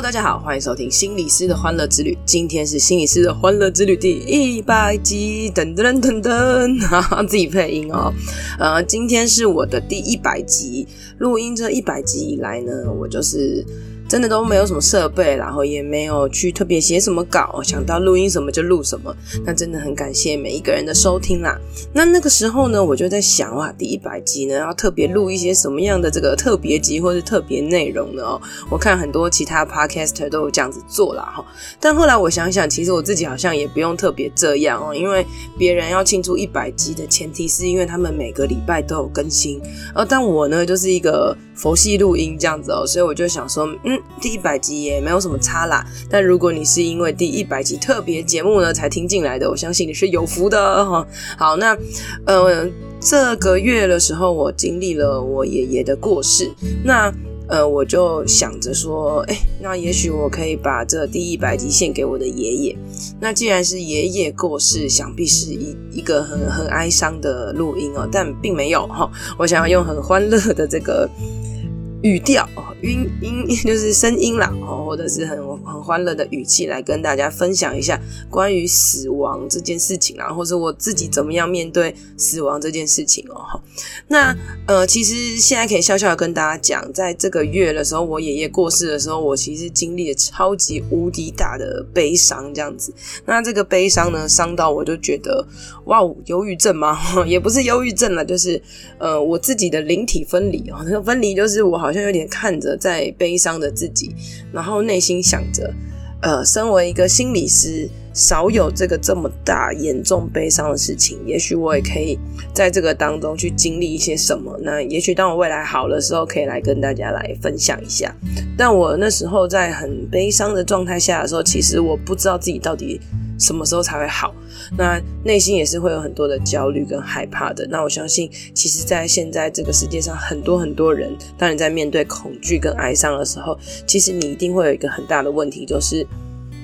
大家好，欢迎收听心理师的欢乐之旅。今天是心理师的欢乐之旅第一百集，噔噔噔噔，自己配音哦。呃，今天是我的第一百集，录音这一百集以来呢，我就是。真的都没有什么设备，然后也没有去特别写什么稿，想到录音什么就录什么。那真的很感谢每一个人的收听啦。那那个时候呢，我就在想哇，第一百集呢要特别录一些什么样的这个特别集或是特别内容呢？哦，我看很多其他 podcaster 都有这样子做啦哈。但后来我想想，其实我自己好像也不用特别这样哦，因为别人要庆祝一百集的前提是因为他们每个礼拜都有更新，而但我呢就是一个佛系录音这样子哦，所以我就想说，嗯。第一百集也没有什么差啦，但如果你是因为第一百集特别节目呢才听进来的，我相信你是有福的哈。好，那呃这个月的时候，我经历了我爷爷的过世，那呃我就想着说，哎，那也许我可以把这第一百集献给我的爷爷。那既然是爷爷过世，想必是一一个很很哀伤的录音哦，但并没有哈，我想要用很欢乐的这个。语调哦，音音就是声音啦哦，或者是很很欢乐的语气来跟大家分享一下关于死亡这件事情啊，或者我自己怎么样面对死亡这件事情哦。那呃，其实现在可以笑笑的跟大家讲，在这个月的时候，我爷爷过世的时候，我其实经历了超级无敌大的悲伤，这样子。那这个悲伤呢，伤到我就觉得哇，忧郁症吗？也不是忧郁症了，就是呃，我自己的灵体分离哦。那分离就是我好。好像有点看着在悲伤的自己，然后内心想着，呃，身为一个心理师，少有这个这么大严重悲伤的事情，也许我也可以在这个当中去经历一些什么。那也许当我未来好的时候，可以来跟大家来分享一下。但我那时候在很悲伤的状态下的时候，其实我不知道自己到底。什么时候才会好？那内心也是会有很多的焦虑跟害怕的。那我相信，其实，在现在这个世界上，很多很多人，当你在面对恐惧跟哀伤的时候，其实你一定会有一个很大的问题，就是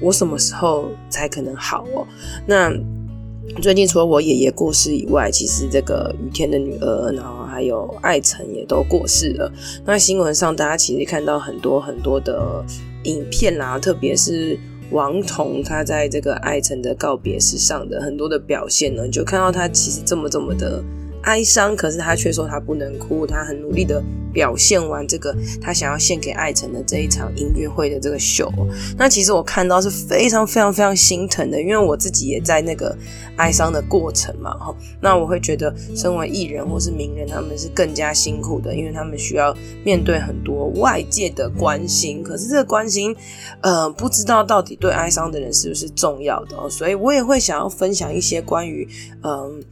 我什么时候才可能好哦？那最近除了我爷爷过世以外，其实这个雨天的女儿，然后还有艾成也都过世了。那新闻上，大家其实看到很多很多的影片啦，特别是。王彤他在这个爱城的告别式上的很多的表现呢，就看到他其实这么这么的哀伤，可是他却说他不能哭，他很努力的表现完这个他想要献给艾成的这一场音乐会的这个秀。那其实我看到是非常非常非常心疼的，因为我自己也在那个哀伤的过程嘛，哈。那我会觉得，身为艺人或是名人，他们是更加辛苦的，因为他们需要面对很多外界的关心，可是这个关心，呃，不知道到底对哀伤的人是不是重要的。所以我也会想要分享一些关于，嗯、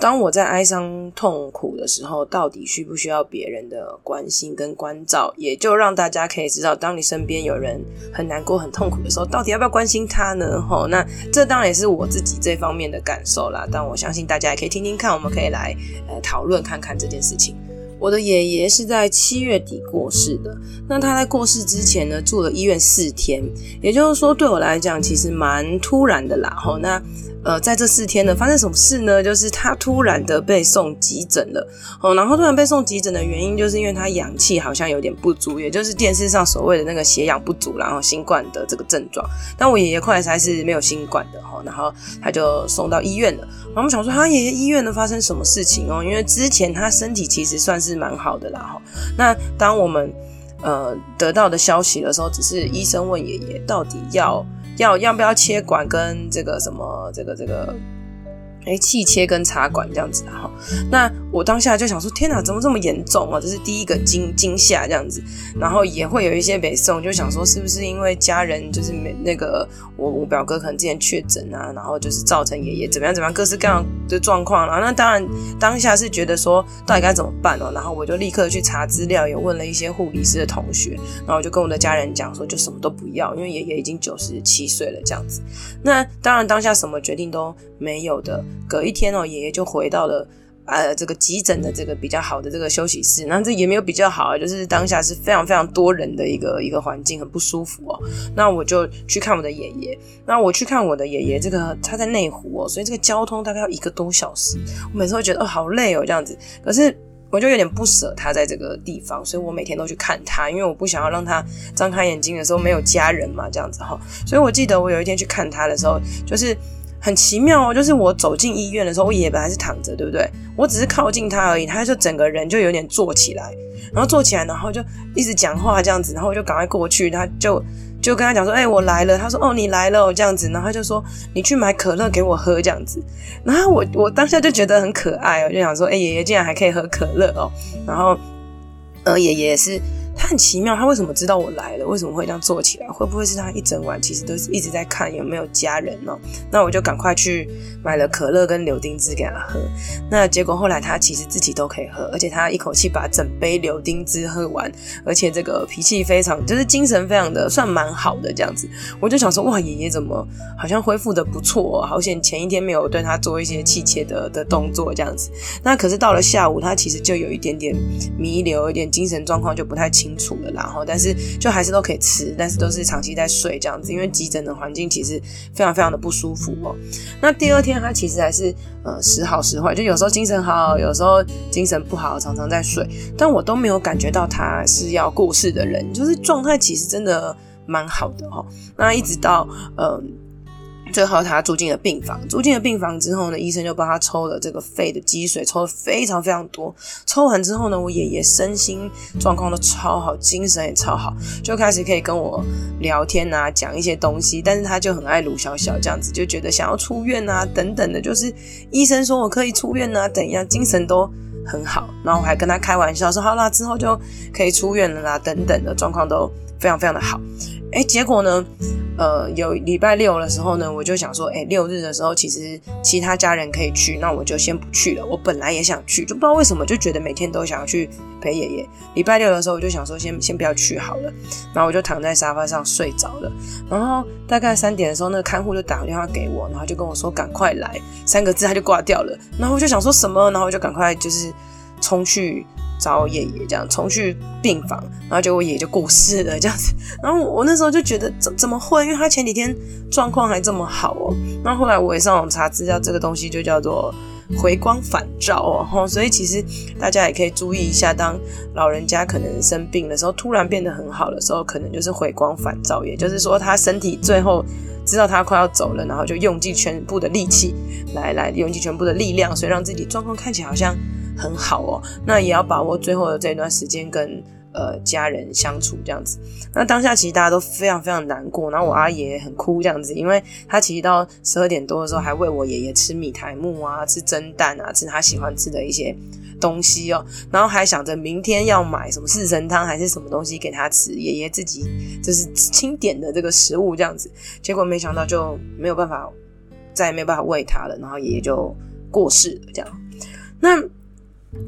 当我在哀伤痛苦的时候，到底需不需要别人的关心跟关照？也就让大家可以知道，当你身边有人很难过、很痛苦的时候，到底要不要关心他呢？吼，那这当然也是我自己这方面的感受啦。但我相信大家也可以听听看，我们可以来呃讨论看看这件事情。我的爷爷是在七月底过世的，那他在过世之前呢，住了医院四天，也就是说对我来讲其实蛮突然的啦。吼，那。呃，在这四天呢，发生什么事呢？就是他突然的被送急诊了，哦，然后突然被送急诊的原因，就是因为他氧气好像有点不足，也就是电视上所谓的那个血氧不足，然后新冠的这个症状。但我爷爷后来才是没有新冠的哈，然后他就送到医院了。然后我们想说，他爷爷医院呢发生什么事情哦？因为之前他身体其实算是蛮好的啦哈。那当我们呃得到的消息的时候，只是医生问爷爷到底要。要要不要切管跟这个什么这个这个。哎，气切跟插管这样子的哈，那我当下就想说，天哪，怎么这么严重啊？这是第一个惊惊吓这样子，然后也会有一些北宋就想说，是不是因为家人就是没那个我我表哥可能之前确诊啊，然后就是造成爷爷怎么样怎么样各式各样的状况了。那当然当下是觉得说，到底该怎么办哦？然后我就立刻去查资料，也问了一些护理师的同学，然后我就跟我的家人讲说，就什么都不要，因为爷爷已经九十七岁了这样子。那当然当下什么决定都没有的。隔一天哦，爷爷就回到了呃这个急诊的这个比较好的这个休息室，那这也没有比较好啊，就是当下是非常非常多人的一个一个环境，很不舒服哦。那我就去看我的爷爷，那我去看我的爷爷，这个他在内湖哦，所以这个交通大概要一个多小时，我每次会觉得哦好累哦这样子，可是。我就有点不舍他在这个地方，所以我每天都去看他，因为我不想要让他张开眼睛的时候没有家人嘛，这样子哈。所以我记得我有一天去看他的时候，就是很奇妙哦，就是我走进医院的时候，我爷爷本来是躺着，对不对？我只是靠近他而已，他就整个人就有点坐起来，然后坐起来，然后就一直讲话这样子，然后我就赶快过去，他就。就跟他讲说，哎、我来了。他说，哦，你来了，这样子。然后他就说，你去买可乐给我喝，这样子。然后我我当下就觉得很可爱，我就想说，哎、爷爷竟然还可以喝可乐哦。然后，呃，爷爷是。很奇妙，他为什么知道我来了？为什么会这样坐起来？会不会是他一整晚其实都是一直在看有没有家人呢？那我就赶快去买了可乐跟柳丁汁给他喝。那结果后来他其实自己都可以喝，而且他一口气把整杯柳丁汁喝完，而且这个脾气非常，就是精神非常的算蛮好的这样子。我就想说，哇，爷爷怎么好像恢复的不错哦？好险前一天没有对他做一些气切的的动作这样子。那可是到了下午，他其实就有一点点弥留，一点精神状况就不太清。清楚了，然后但是就还是都可以吃，但是都是长期在睡这样子，因为急诊的环境其实非常非常的不舒服哦。那第二天他其实还是呃时好时坏，就有时候精神好，有时候精神不好，常常在睡，但我都没有感觉到他是要过世的人，就是状态其实真的蛮好的哦。那一直到嗯。最后他住进了病房，住进了病房之后呢，医生就帮他抽了这个肺的积水，抽了非常非常多。抽完之后呢，我爷爷身心状况都超好，精神也超好，就开始可以跟我聊天啊，讲一些东西。但是他就很爱鲁小小这样子，就觉得想要出院啊，等等的，就是医生说我可以出院啊，等一样，精神都很好。然后我还跟他开玩笑说，好啦，之后就可以出院了啦，等等的状况都非常非常的好。哎，结果呢？呃，有礼拜六的时候呢，我就想说，哎，六日的时候其实其他家人可以去，那我就先不去了。我本来也想去，就不知道为什么就觉得每天都想要去陪爷爷。礼拜六的时候，我就想说先先不要去好了，然后我就躺在沙发上睡着了。然后大概三点的时候，那个看护就打个电话给我，然后就跟我说赶快来，三个字他就挂掉了。然后我就想说什么，然后我就赶快就是冲去。找爷爷这样冲去病房，然后结果爷爷就过世了这样子。然后我那时候就觉得怎怎么会？因为他前几天状况还这么好哦。那后后来我也上网查资料，这个东西就叫做回光返照哦。所以其实大家也可以注意一下，当老人家可能生病的时候，突然变得很好的时候，可能就是回光返照，也就是说他身体最后知道他快要走了，然后就用尽全部的力气来来用尽全部的力量，所以让自己状况看起来好像。很好哦，那也要把握最后的这段时间跟呃家人相处这样子。那当下其实大家都非常非常难过，然后我阿爷很哭这样子，因为他其实到十二点多的时候还喂我爷爷吃米苔目啊，吃蒸蛋啊，吃他喜欢吃的一些东西哦，然后还想着明天要买什么四神汤还是什么东西给他吃，爷爷自己就是清点的这个食物这样子，结果没想到就没有办法，再也没有办法喂他了，然后爷爷就过世了这样，那。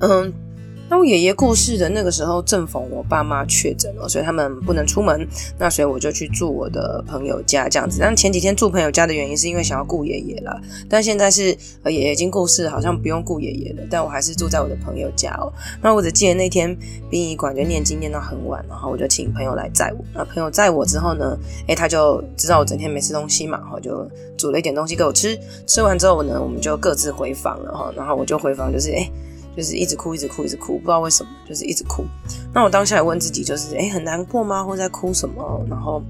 嗯，那我爷爷过世的那个时候，正逢我爸妈确诊了，所以他们不能出门。那所以我就去住我的朋友家这样子。但前几天住朋友家的原因是因为想要顾爷爷了，但现在是呃爷爷已经过世，好像不用顾爷爷了。但我还是住在我的朋友家哦。那我只记得那天殡仪馆就念经念到很晚，然后我就请朋友来载我。那朋友载我之后呢，诶、他就知道我整天没吃东西嘛，然后就煮了一点东西给我吃。吃完之后呢，我们就各自回房了哈。然后我就回房，就是诶。就是一直哭，一直哭，一直哭，不知道为什么，就是一直哭。那我当下也问自己，就是诶、很难过吗？或在哭什么？然后，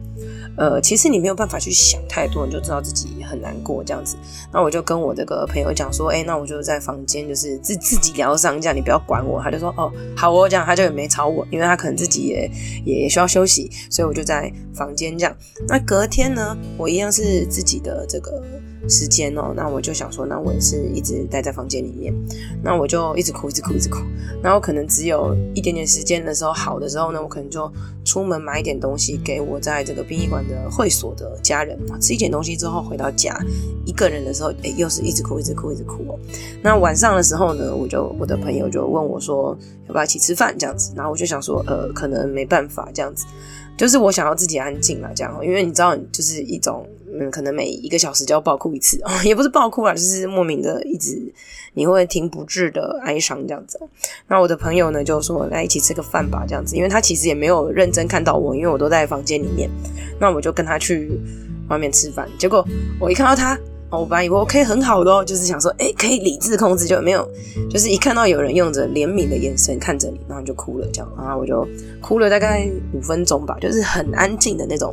呃，其实你没有办法去想太多，你就知道自己很难过这样子。那我就跟我这个朋友讲说，诶、那我就在房间，就是自自己疗伤，这样你不要管我。他就说，哦，好哦，这样他就也没吵我，因为他可能自己也也需要休息，所以我就在房间这样。那隔天呢，我一样是自己的这个。时间哦，那我就想说，那我也是一直待在房间里面，那我就一直哭，一直哭，一直哭。然后可能只有一点点时间的时候，好的时候呢，我可能就出门买一点东西给我在这个殡仪馆的会所的家人，吃一点东西之后回到家，一个人的时候，哎，又是一直哭，一直哭，一直哭哦。那晚上的时候呢，我就我的朋友就问我说，要不要一起吃饭这样子？然后我就想说，呃，可能没办法这样子，就是我想要自己安静了这样，因为你知道，就是一种。嗯，可能每一个小时就要爆哭一次哦，也不是爆哭啊，就是莫名的一直你会停不住的哀伤这样子。那我的朋友呢就说来一起吃个饭吧，这样子，因为他其实也没有认真看到我，因为我都在房间里面。那我就跟他去外面吃饭，结果我一看到他。哦，我本来以为我可以很好的哦，就是想说，哎，可以理智控制，就没有，就是一看到有人用着怜悯的眼神看着你，然后就哭了，这样，然后我就哭了大概五分钟吧，就是很安静的那种，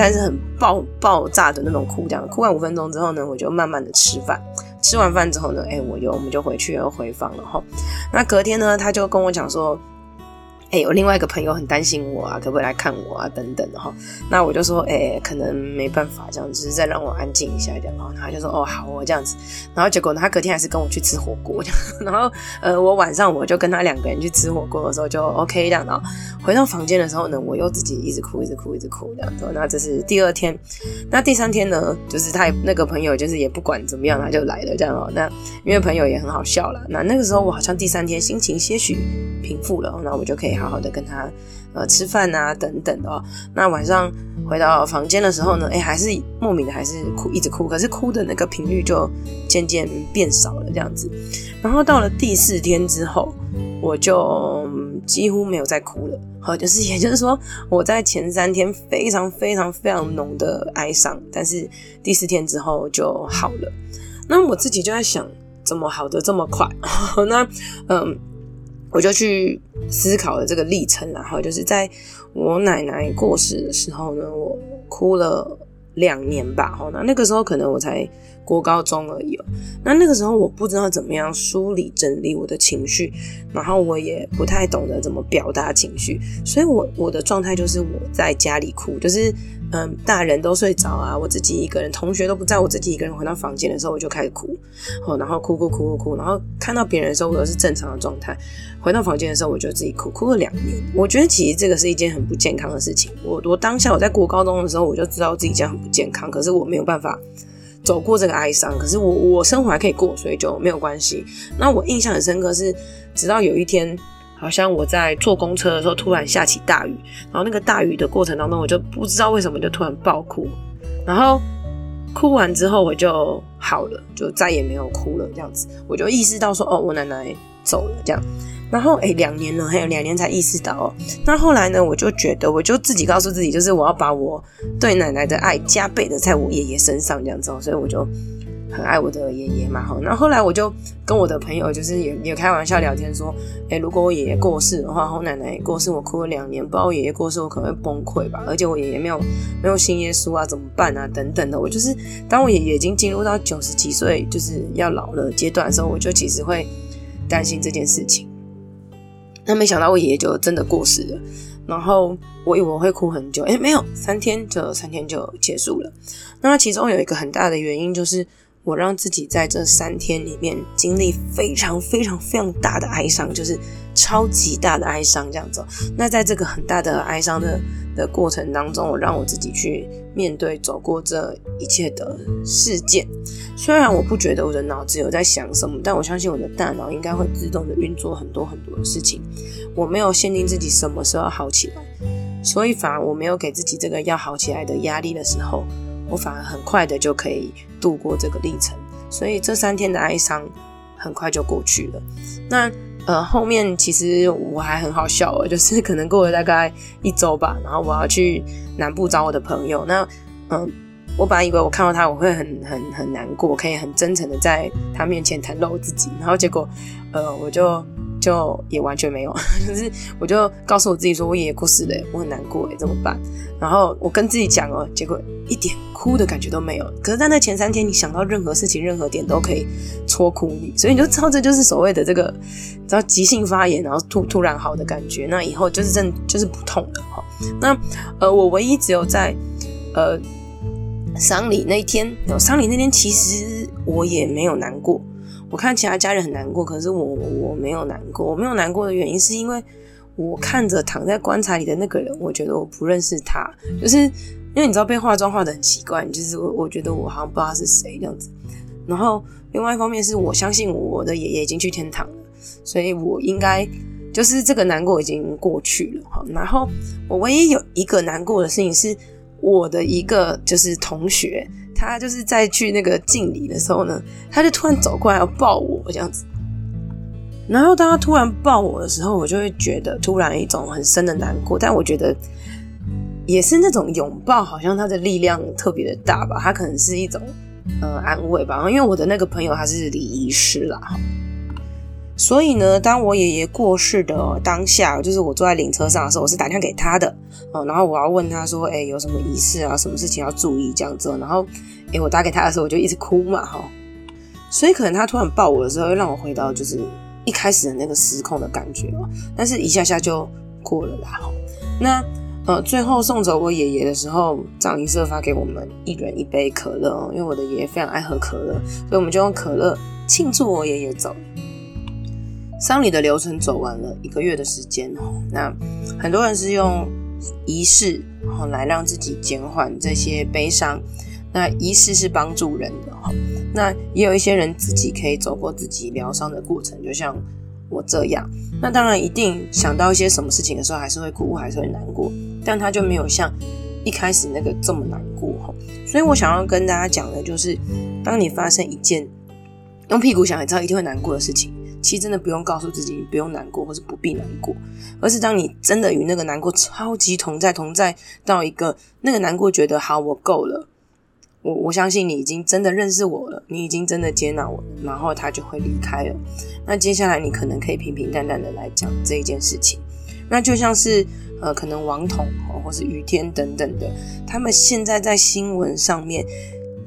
但是很爆爆炸的那种哭，这样，哭完五分钟之后呢，我就慢慢的吃饭，吃完饭之后呢，哎，我又我们就回去又回房了哈，那隔天呢，他就跟我讲说。哎、欸，有另外一个朋友很担心我啊，可不可以来看我啊？等等的哈，那我就说，哎、可能没办法这样，只是再让我安静一下这样。然后他就说，哦，好，我这样子。然后结果呢，他隔天还是跟我去吃火锅。然后，呃，我晚上我就跟他两个人去吃火锅的时候就 OK 这样。然后回到房间的时候呢，我又自己一直哭，一直哭，一直哭这样子。那这是第二天。那第三天呢，就是他那个朋友就是也不管怎么样，他就来了这样哦。那因为朋友也很好笑了。那那个时候我好像第三天心情些许平复了，那我就可以。好好的跟他呃吃饭啊等等的哦。那晚上回到房间的时候呢，哎，还是莫名的还是哭，一直哭。可是哭的那个频率就渐渐变少了这样子。然后到了第四天之后，我就几乎没有再哭了。好，就是也就是说，我在前三天非常非常非常浓的哀伤，但是第四天之后就好了。那我自己就在想，怎么好的这么快？那嗯。我就去思考了这个历程，然后就是在我奶奶过世的时候呢，我哭了两年吧。好，那那个时候可能我才国高中而已哦。那那个时候我不知道怎么样梳理整理我的情绪，然后我也不太懂得怎么表达情绪，所以我我的状态就是我在家里哭，就是。嗯，大人都睡着啊，我自己一个人，同学都不在，我自己一个人回到房间的时候，我就开始哭，哦，然后哭哭哭哭哭，然后看到别人的时候，我又是正常的状态，回到房间的时候，我就自己哭，哭了两年。我觉得其实这个是一件很不健康的事情。我我当下我在国高中的时候，我就知道自己这样很不健康，可是我没有办法走过这个哀伤，可是我我生活还可以过，所以就没有关系。那我印象很深刻是，直到有一天。好像我在坐公车的时候，突然下起大雨，然后那个大雨的过程当中，我就不知道为什么就突然爆哭，然后哭完之后我就好了，就再也没有哭了。这样子，我就意识到说，哦，我奶奶走了这样。然后，诶，两年了，还有两年才意识到哦。那后来呢，我就觉得，我就自己告诉自己，就是我要把我对奶奶的爱加倍的在我爷爷身上这样子哦，所以我就。很爱我的爷爷嘛，哈，那后来我就跟我的朋友就是也也开玩笑聊天说，哎、如果我爷爷过世的话，我奶奶过世，我哭了两年，不知道我爷爷过世，我可能会崩溃吧。而且我爷爷没有没有信耶稣啊，怎么办啊？等等的，我就是当我爷爷已经进入到九十几岁，就是要老了阶段的时候，我就其实会担心这件事情。那没想到我爷爷就真的过世了，然后我以为我会哭很久，哎、没有，三天就三天就结束了。那其中有一个很大的原因就是。我让自己在这三天里面经历非常非常非常大的哀伤，就是超级大的哀伤这样子。那在这个很大的哀伤的的过程当中，我让我自己去面对走过这一切的事件。虽然我不觉得我的脑子有在想什么，但我相信我的大脑应该会自动的运作很多很多的事情。我没有限定自己什么时候好起来，所以反而我没有给自己这个要好起来的压力的时候。我反而很快的就可以度过这个历程，所以这三天的哀伤很快就过去了。那呃后面其实我还很好笑哦，就是可能过了大概一周吧，然后我要去南部找我的朋友。那嗯、我本来以为我看到他我会很很很难过，可以很真诚的在他面前袒露自己，然后结果呃我就。就也完全没有，就是我就告诉我自己说，我爷爷过世了，我很难过，哎，怎么办？然后我跟自己讲哦，结果一点哭的感觉都没有。可是，在那前三天，你想到任何事情、任何点都可以戳哭你，所以你就知道这就是所谓的这个，知道急性发炎，然后突突然好的感觉。那以后就是真就是不痛了哈。那呃，我唯一只有在呃丧礼那一天，丧礼那天其实我也没有难过。我看其他家人很难过，可是我我没有难过。我没有难过的原因是因为我看着躺在棺材里的那个人，我觉得我不认识他，就是因为你知道被化妆化的很奇怪，就是我我觉得我好像不知道是谁这样子。然后另外一方面是我相信我的爷爷已经去天堂了，所以我应该就是这个难过已经过去了哈。然后我唯一有一个难过的事情是，我的一个就是同学，他就是在去那个敬礼的时候呢，他就突然走过来要抱我这样子。然后当他突然抱我的时候，我就会觉得突然一种很深的难过。但我觉得也是那种拥抱，好像他的力量特别的大吧。他可能是一种呃安慰吧。因为我的那个朋友他是礼仪师啦，所以呢，当我爷爷过世的当下，就是我坐在灵车上的时候，我是打电话给他的。哦，然后我要问他说，哎，有什么仪式啊？什么事情要注意这样子？然后，哎，我打给他的时候，我就一直哭嘛，哈。所以可能他突然抱我的时候，又让我回到就是一开始的那个失控的感觉哦。但是一下下就过了啦，哈。那呃，最后送走我爷爷的时候，葬仪社发给我们一人一杯可乐，因为我的爷爷非常爱喝可乐，所以我们就用可乐庆祝我爷爷走。丧礼的流程走完了一个月的时间哦，那很多人是用。仪式，然后来让自己减缓这些悲伤。那仪式是帮助人的哈。那也有一些人自己可以走过自己疗伤的过程，就像我这样。那当然，一定想到一些什么事情的时候，还是会哭，还是会难过。但他就没有像一开始那个这么难过哈。所以我想要跟大家讲的就是，当你发生一件用屁股想也知道一定会难过的事情。其实真的不用告诉自己不用难过，或是不必难过，而是当你真的与那个难过超级同在同在到一个那个难过觉得好，我够了，我我相信你已经真的认识我了，你已经真的接纳我了，然后他就会离开了。那接下来你可能可以平平淡淡的来讲这一件事情。那就像是呃，可能王彤或是余天等等的，他们现在在新闻上面。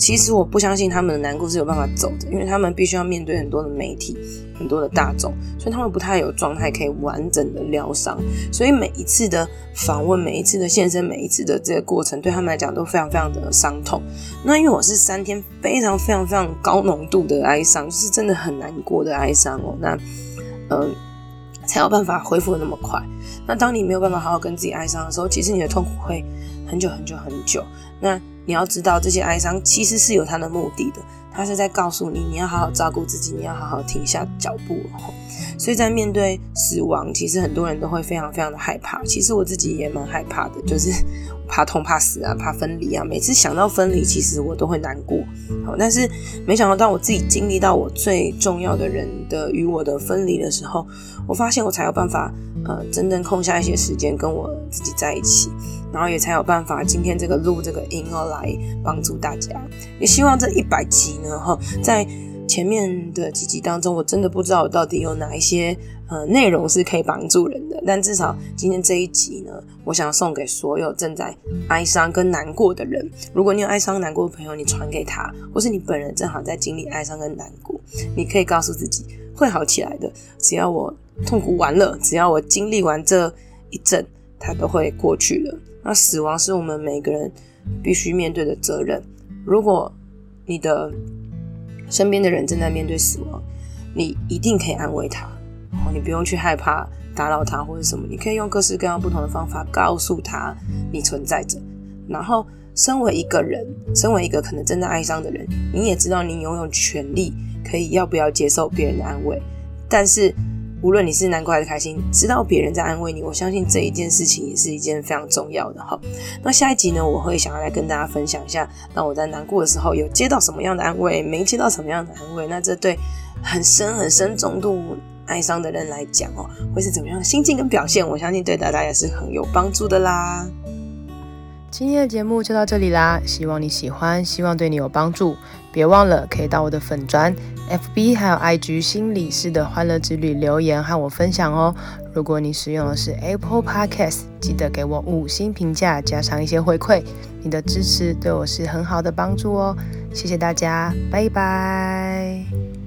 其实我不相信他们的难过是有办法走的，因为他们必须要面对很多的媒体、很多的大众，所以他们不太有状态可以完整的疗伤。所以每一次的访问、每一次的现身、每一次的这个过程，对他们来讲都非常非常的伤痛。那因为我是三天非常非常非常高浓度的哀伤，就是真的很难过的哀伤哦。那嗯、呃，才有办法恢复的那么快。那当你没有办法好好跟自己哀伤的时候，其实你的痛苦会很久很久很久。那你要知道，这些哀伤其实是有它的目的的，它是在告诉你，你要好好照顾自己，你要好好停下脚步。所以在面对死亡，其实很多人都会非常非常的害怕。其实我自己也蛮害怕的，就是怕痛、怕死啊，怕分离啊。每次想到分离，其实我都会难过。好，但是没想到，当我自己经历到我最重要的人的与我的分离的时候，我发现我才有办法，呃，真正空下一些时间跟我自己在一起。然后也才有办法，今天这个录这个音哦，来帮助大家。也希望这一百集呢，哈，在前面的几集当中，我真的不知道我到底有哪一些呃内容是可以帮助人的。但至少今天这一集呢，我想送给所有正在哀伤跟难过的人。如果你有哀伤难过的朋友，你传给他，或是你本人正好在经历哀伤跟难过，你可以告诉自己会好起来的。只要我痛苦完了，只要我经历完这一阵，它都会过去的。那死亡是我们每个人必须面对的责任。如果你的身边的人正在面对死亡，你一定可以安慰他，哦，你不用去害怕打扰他或者什么，你可以用各式各样不同的方法告诉他你存在着。然后，身为一个人，身为一个可能真的爱上的人，你也知道你拥有权利可以要不要接受别人的安慰，但是。无论你是难过还是开心，知道别人在安慰你，我相信这一件事情也是一件非常重要的哈。那下一集呢，我会想要来跟大家分享一下，当我在难过的时候有接到什么样的安慰，没接到什么样的安慰，那这对很深很深重度哀伤的人来讲哦，会是怎么样的心境跟表现？我相信对大家也是很有帮助的啦。今天的节目就到这里啦，希望你喜欢，希望对你有帮助。别忘了可以到我的粉专、FB 还有 IG 心理师的欢乐之旅留言和我分享哦。如果你使用的是 Apple Podcast，记得给我五星评价，加上一些回馈，你的支持对我是很好的帮助哦。谢谢大家，拜拜。